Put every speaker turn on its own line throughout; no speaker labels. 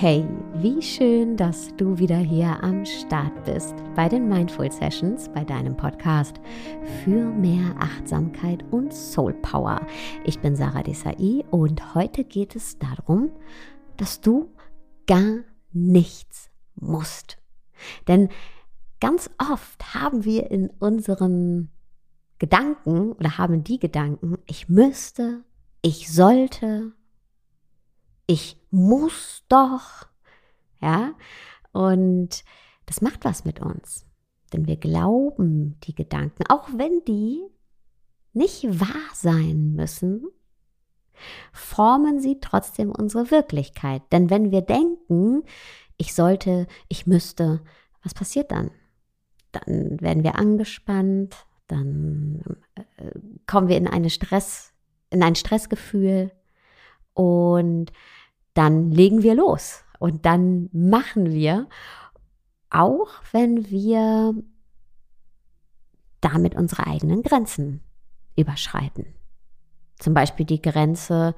Hey, wie schön, dass du wieder hier am Start bist bei den Mindful Sessions, bei deinem Podcast für mehr Achtsamkeit und Soul Power. Ich bin Sarah Desai und heute geht es darum, dass du gar nichts musst. Denn ganz oft haben wir in unseren Gedanken oder haben die Gedanken, ich müsste, ich sollte, ich muss doch, ja, und das macht was mit uns, denn wir glauben die Gedanken, auch wenn die nicht wahr sein müssen, formen sie trotzdem unsere Wirklichkeit. Denn wenn wir denken, ich sollte, ich müsste, was passiert dann? Dann werden wir angespannt, dann äh, kommen wir in eine Stress, in ein Stressgefühl und dann legen wir los und dann machen wir, auch wenn wir damit unsere eigenen Grenzen überschreiten. Zum Beispiel die Grenze,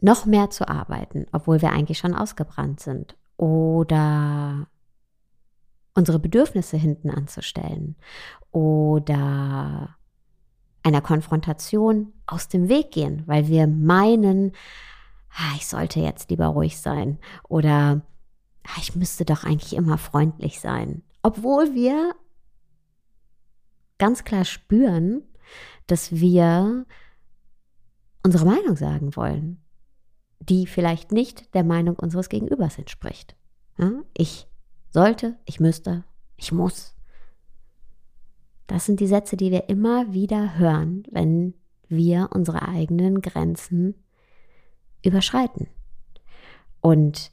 noch mehr zu arbeiten, obwohl wir eigentlich schon ausgebrannt sind. Oder unsere Bedürfnisse hinten anzustellen. Oder einer Konfrontation aus dem Weg gehen, weil wir meinen, ich sollte jetzt lieber ruhig sein oder ah, ich müsste doch eigentlich immer freundlich sein. Obwohl wir ganz klar spüren, dass wir unsere Meinung sagen wollen, die vielleicht nicht der Meinung unseres Gegenübers entspricht. Ich sollte, ich müsste, ich muss. Das sind die Sätze, die wir immer wieder hören, wenn wir unsere eigenen Grenzen überschreiten. Und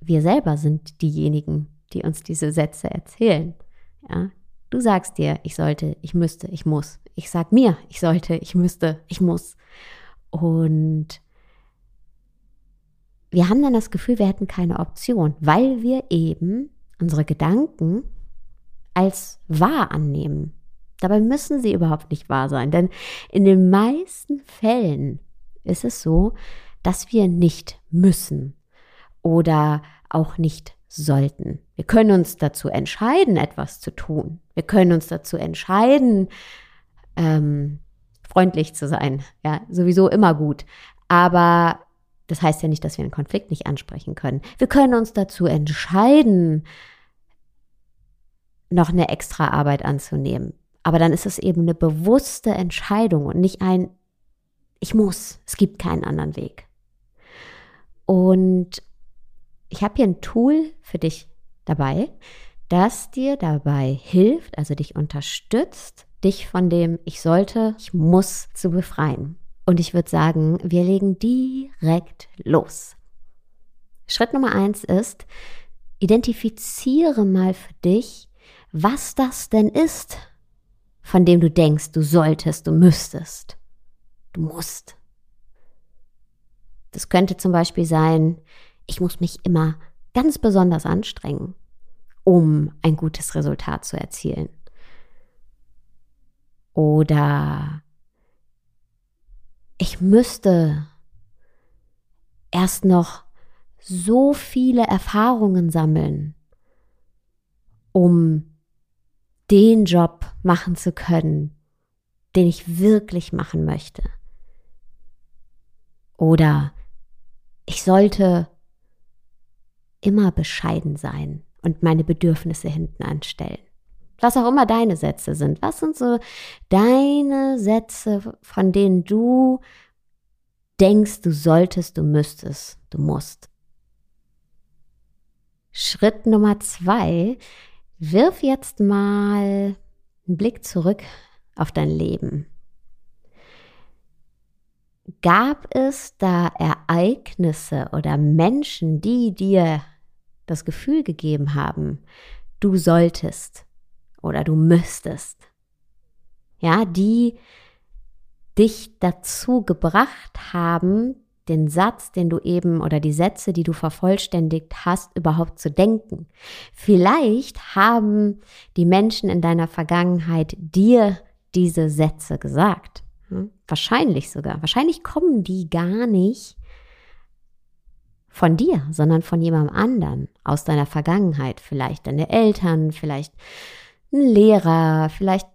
wir selber sind diejenigen, die uns diese Sätze erzählen. Ja? Du sagst dir, ich sollte, ich müsste, ich muss. Ich sag mir, ich sollte, ich müsste, ich muss. Und wir haben dann das Gefühl, wir hätten keine Option, weil wir eben unsere Gedanken als wahr annehmen. Dabei müssen sie überhaupt nicht wahr sein, denn in den meisten Fällen ist es so, dass wir nicht müssen oder auch nicht sollten. Wir können uns dazu entscheiden, etwas zu tun. Wir können uns dazu entscheiden, ähm, freundlich zu sein. Ja, sowieso immer gut. Aber das heißt ja nicht, dass wir einen Konflikt nicht ansprechen können. Wir können uns dazu entscheiden, noch eine extra Arbeit anzunehmen. Aber dann ist es eben eine bewusste Entscheidung und nicht ein, ich muss, es gibt keinen anderen Weg. Und ich habe hier ein Tool für dich dabei, das dir dabei hilft, also dich unterstützt, dich von dem ich sollte, ich muss zu befreien. Und ich würde sagen, wir legen direkt los. Schritt Nummer eins ist, identifiziere mal für dich, was das denn ist, von dem du denkst, du solltest, du müsstest, du musst. Das könnte zum Beispiel sein, ich muss mich immer ganz besonders anstrengen, um ein gutes Resultat zu erzielen. Oder ich müsste erst noch so viele Erfahrungen sammeln, um den Job machen zu können, den ich wirklich machen möchte. Oder ich sollte immer bescheiden sein und meine Bedürfnisse hinten anstellen. Was auch immer deine Sätze sind. Was sind so deine Sätze, von denen du denkst, du solltest, du müsstest, du musst? Schritt Nummer zwei, wirf jetzt mal einen Blick zurück auf dein Leben. Gab es da Ereignisse oder Menschen, die dir das Gefühl gegeben haben, du solltest oder du müsstest? Ja, die dich dazu gebracht haben, den Satz, den du eben oder die Sätze, die du vervollständigt hast, überhaupt zu denken. Vielleicht haben die Menschen in deiner Vergangenheit dir diese Sätze gesagt. Hm? Wahrscheinlich sogar. Wahrscheinlich kommen die gar nicht von dir, sondern von jemandem anderen aus deiner Vergangenheit. Vielleicht deine Eltern, vielleicht ein Lehrer, vielleicht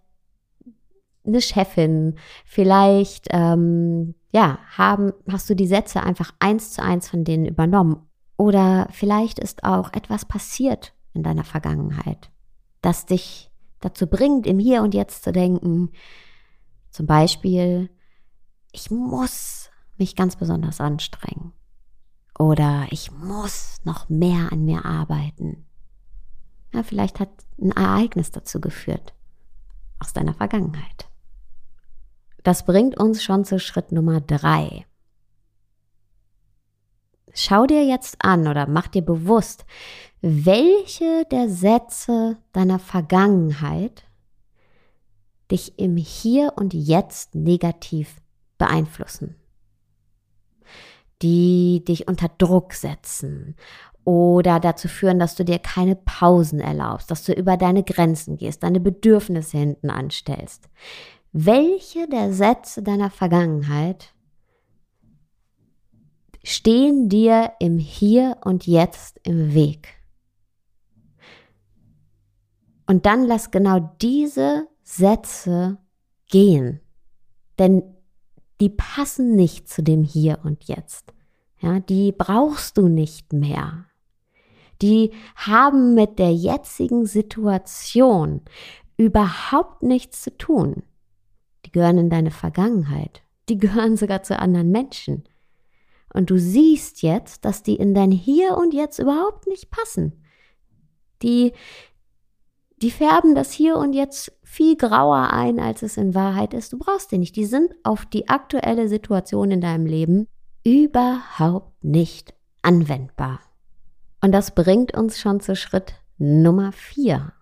eine Chefin, vielleicht ähm, ja haben hast du die Sätze einfach eins zu eins von denen übernommen oder vielleicht ist auch etwas passiert in deiner Vergangenheit, das dich dazu bringt, im Hier und Jetzt zu denken. Zum Beispiel, ich muss mich ganz besonders anstrengen. Oder ich muss noch mehr an mir arbeiten. Ja, vielleicht hat ein Ereignis dazu geführt. Aus deiner Vergangenheit. Das bringt uns schon zu Schritt Nummer drei. Schau dir jetzt an oder mach dir bewusst, welche der Sätze deiner Vergangenheit dich im Hier und Jetzt negativ beeinflussen die dich unter Druck setzen oder dazu führen, dass du dir keine Pausen erlaubst, dass du über deine Grenzen gehst, deine Bedürfnisse hinten anstellst. Welche der Sätze deiner Vergangenheit stehen dir im Hier und Jetzt im Weg? Und dann lass genau diese Sätze gehen. Denn die passen nicht zu dem Hier und Jetzt. Ja, die brauchst du nicht mehr. Die haben mit der jetzigen Situation überhaupt nichts zu tun. Die gehören in deine Vergangenheit. Die gehören sogar zu anderen Menschen. Und du siehst jetzt, dass die in dein Hier und Jetzt überhaupt nicht passen. Die, die färben das Hier und Jetzt viel grauer ein, als es in Wahrheit ist. Du brauchst die nicht. Die sind auf die aktuelle Situation in deinem Leben überhaupt nicht anwendbar. Und das bringt uns schon zu Schritt Nummer vier.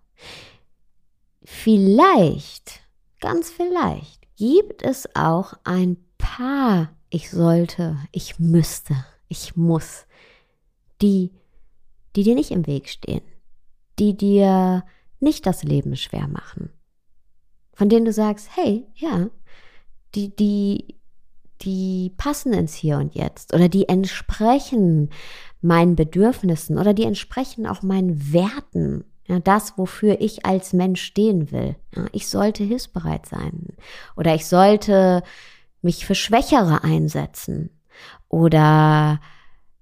Vielleicht, ganz vielleicht, gibt es auch ein paar ich sollte, ich müsste, ich muss, die, die dir nicht im Weg stehen, die dir nicht das Leben schwer machen, von denen du sagst, hey, ja, die, die, die passen ins Hier und Jetzt oder die entsprechen meinen Bedürfnissen oder die entsprechen auch meinen Werten. Ja, das, wofür ich als Mensch stehen will. Ja, ich sollte hilfsbereit sein oder ich sollte mich für Schwächere einsetzen oder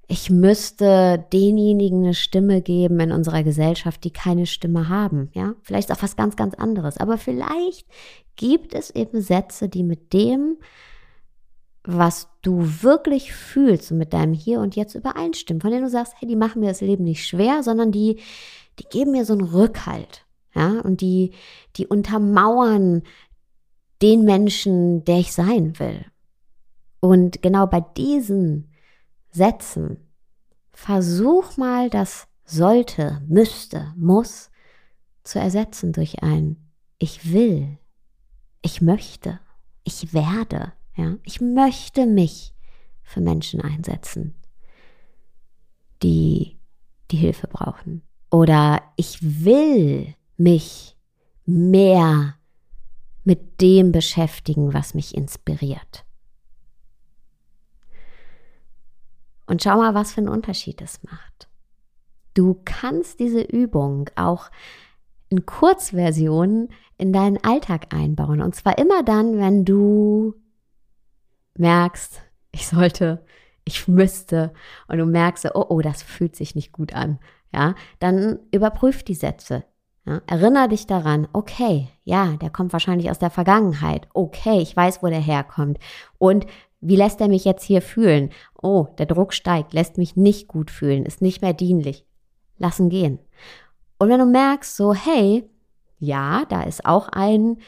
ich müsste denjenigen eine Stimme geben in unserer Gesellschaft, die keine Stimme haben. Ja, vielleicht auch was ganz, ganz anderes. Aber vielleicht gibt es eben Sätze, die mit dem, was du wirklich fühlst und mit deinem Hier und Jetzt übereinstimmen, von denen du sagst, hey, die machen mir das Leben nicht schwer, sondern die, die geben mir so einen Rückhalt. Ja, und die, die untermauern den Menschen, der ich sein will. Und genau bei diesen setzen. Versuch mal das sollte, müsste, muss zu ersetzen durch ein ich will, ich möchte, ich werde, ja, ich möchte mich für Menschen einsetzen, die die Hilfe brauchen. Oder ich will mich mehr mit dem beschäftigen, was mich inspiriert. Und schau mal, was für einen Unterschied es macht. Du kannst diese Übung auch in Kurzversionen in deinen Alltag einbauen. Und zwar immer dann, wenn du merkst, ich sollte, ich müsste und du merkst, oh, oh, das fühlt sich nicht gut an. Ja, dann überprüf die Sätze. Ja, erinner dich daran, okay, ja, der kommt wahrscheinlich aus der Vergangenheit. Okay, ich weiß, wo der herkommt. Und wie lässt er mich jetzt hier fühlen? Oh, der Druck steigt, lässt mich nicht gut fühlen, ist nicht mehr dienlich. Lassen gehen. Und wenn du merkst, so, hey, ja, da ist auch ein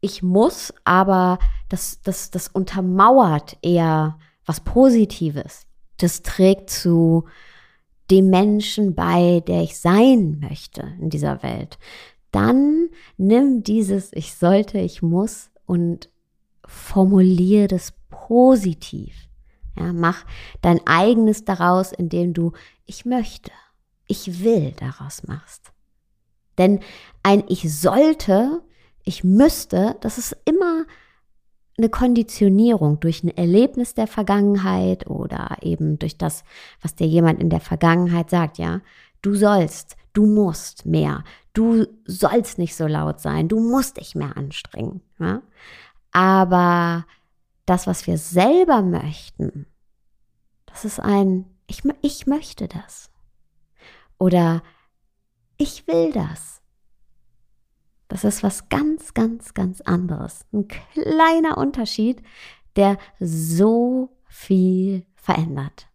Ich muss, aber das, das, das untermauert eher was Positives. Das trägt zu dem Menschen bei, der ich sein möchte in dieser Welt. Dann nimm dieses Ich sollte, ich muss und formuliere das positiv. Ja, mach dein eigenes daraus, indem du ich möchte, ich will daraus machst. Denn ein ich sollte, ich müsste, das ist immer eine Konditionierung durch ein Erlebnis der Vergangenheit oder eben durch das, was dir jemand in der Vergangenheit sagt, ja, du sollst, du musst mehr, du sollst nicht so laut sein, du musst dich mehr anstrengen. Ja? Aber das, was wir selber möchten, das ist ein, ich, ich möchte das. Oder ich will das. Das ist was ganz, ganz, ganz anderes. Ein kleiner Unterschied, der so viel verändert.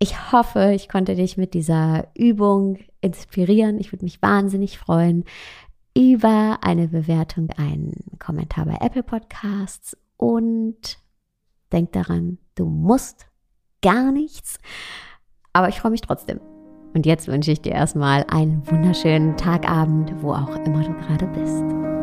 Ich hoffe, ich konnte dich mit dieser Übung inspirieren. Ich würde mich wahnsinnig freuen über eine Bewertung, einen Kommentar bei Apple Podcasts und denk daran, du musst gar nichts, aber ich freue mich trotzdem. Und jetzt wünsche ich dir erstmal einen wunderschönen Tagabend, wo auch immer du gerade bist.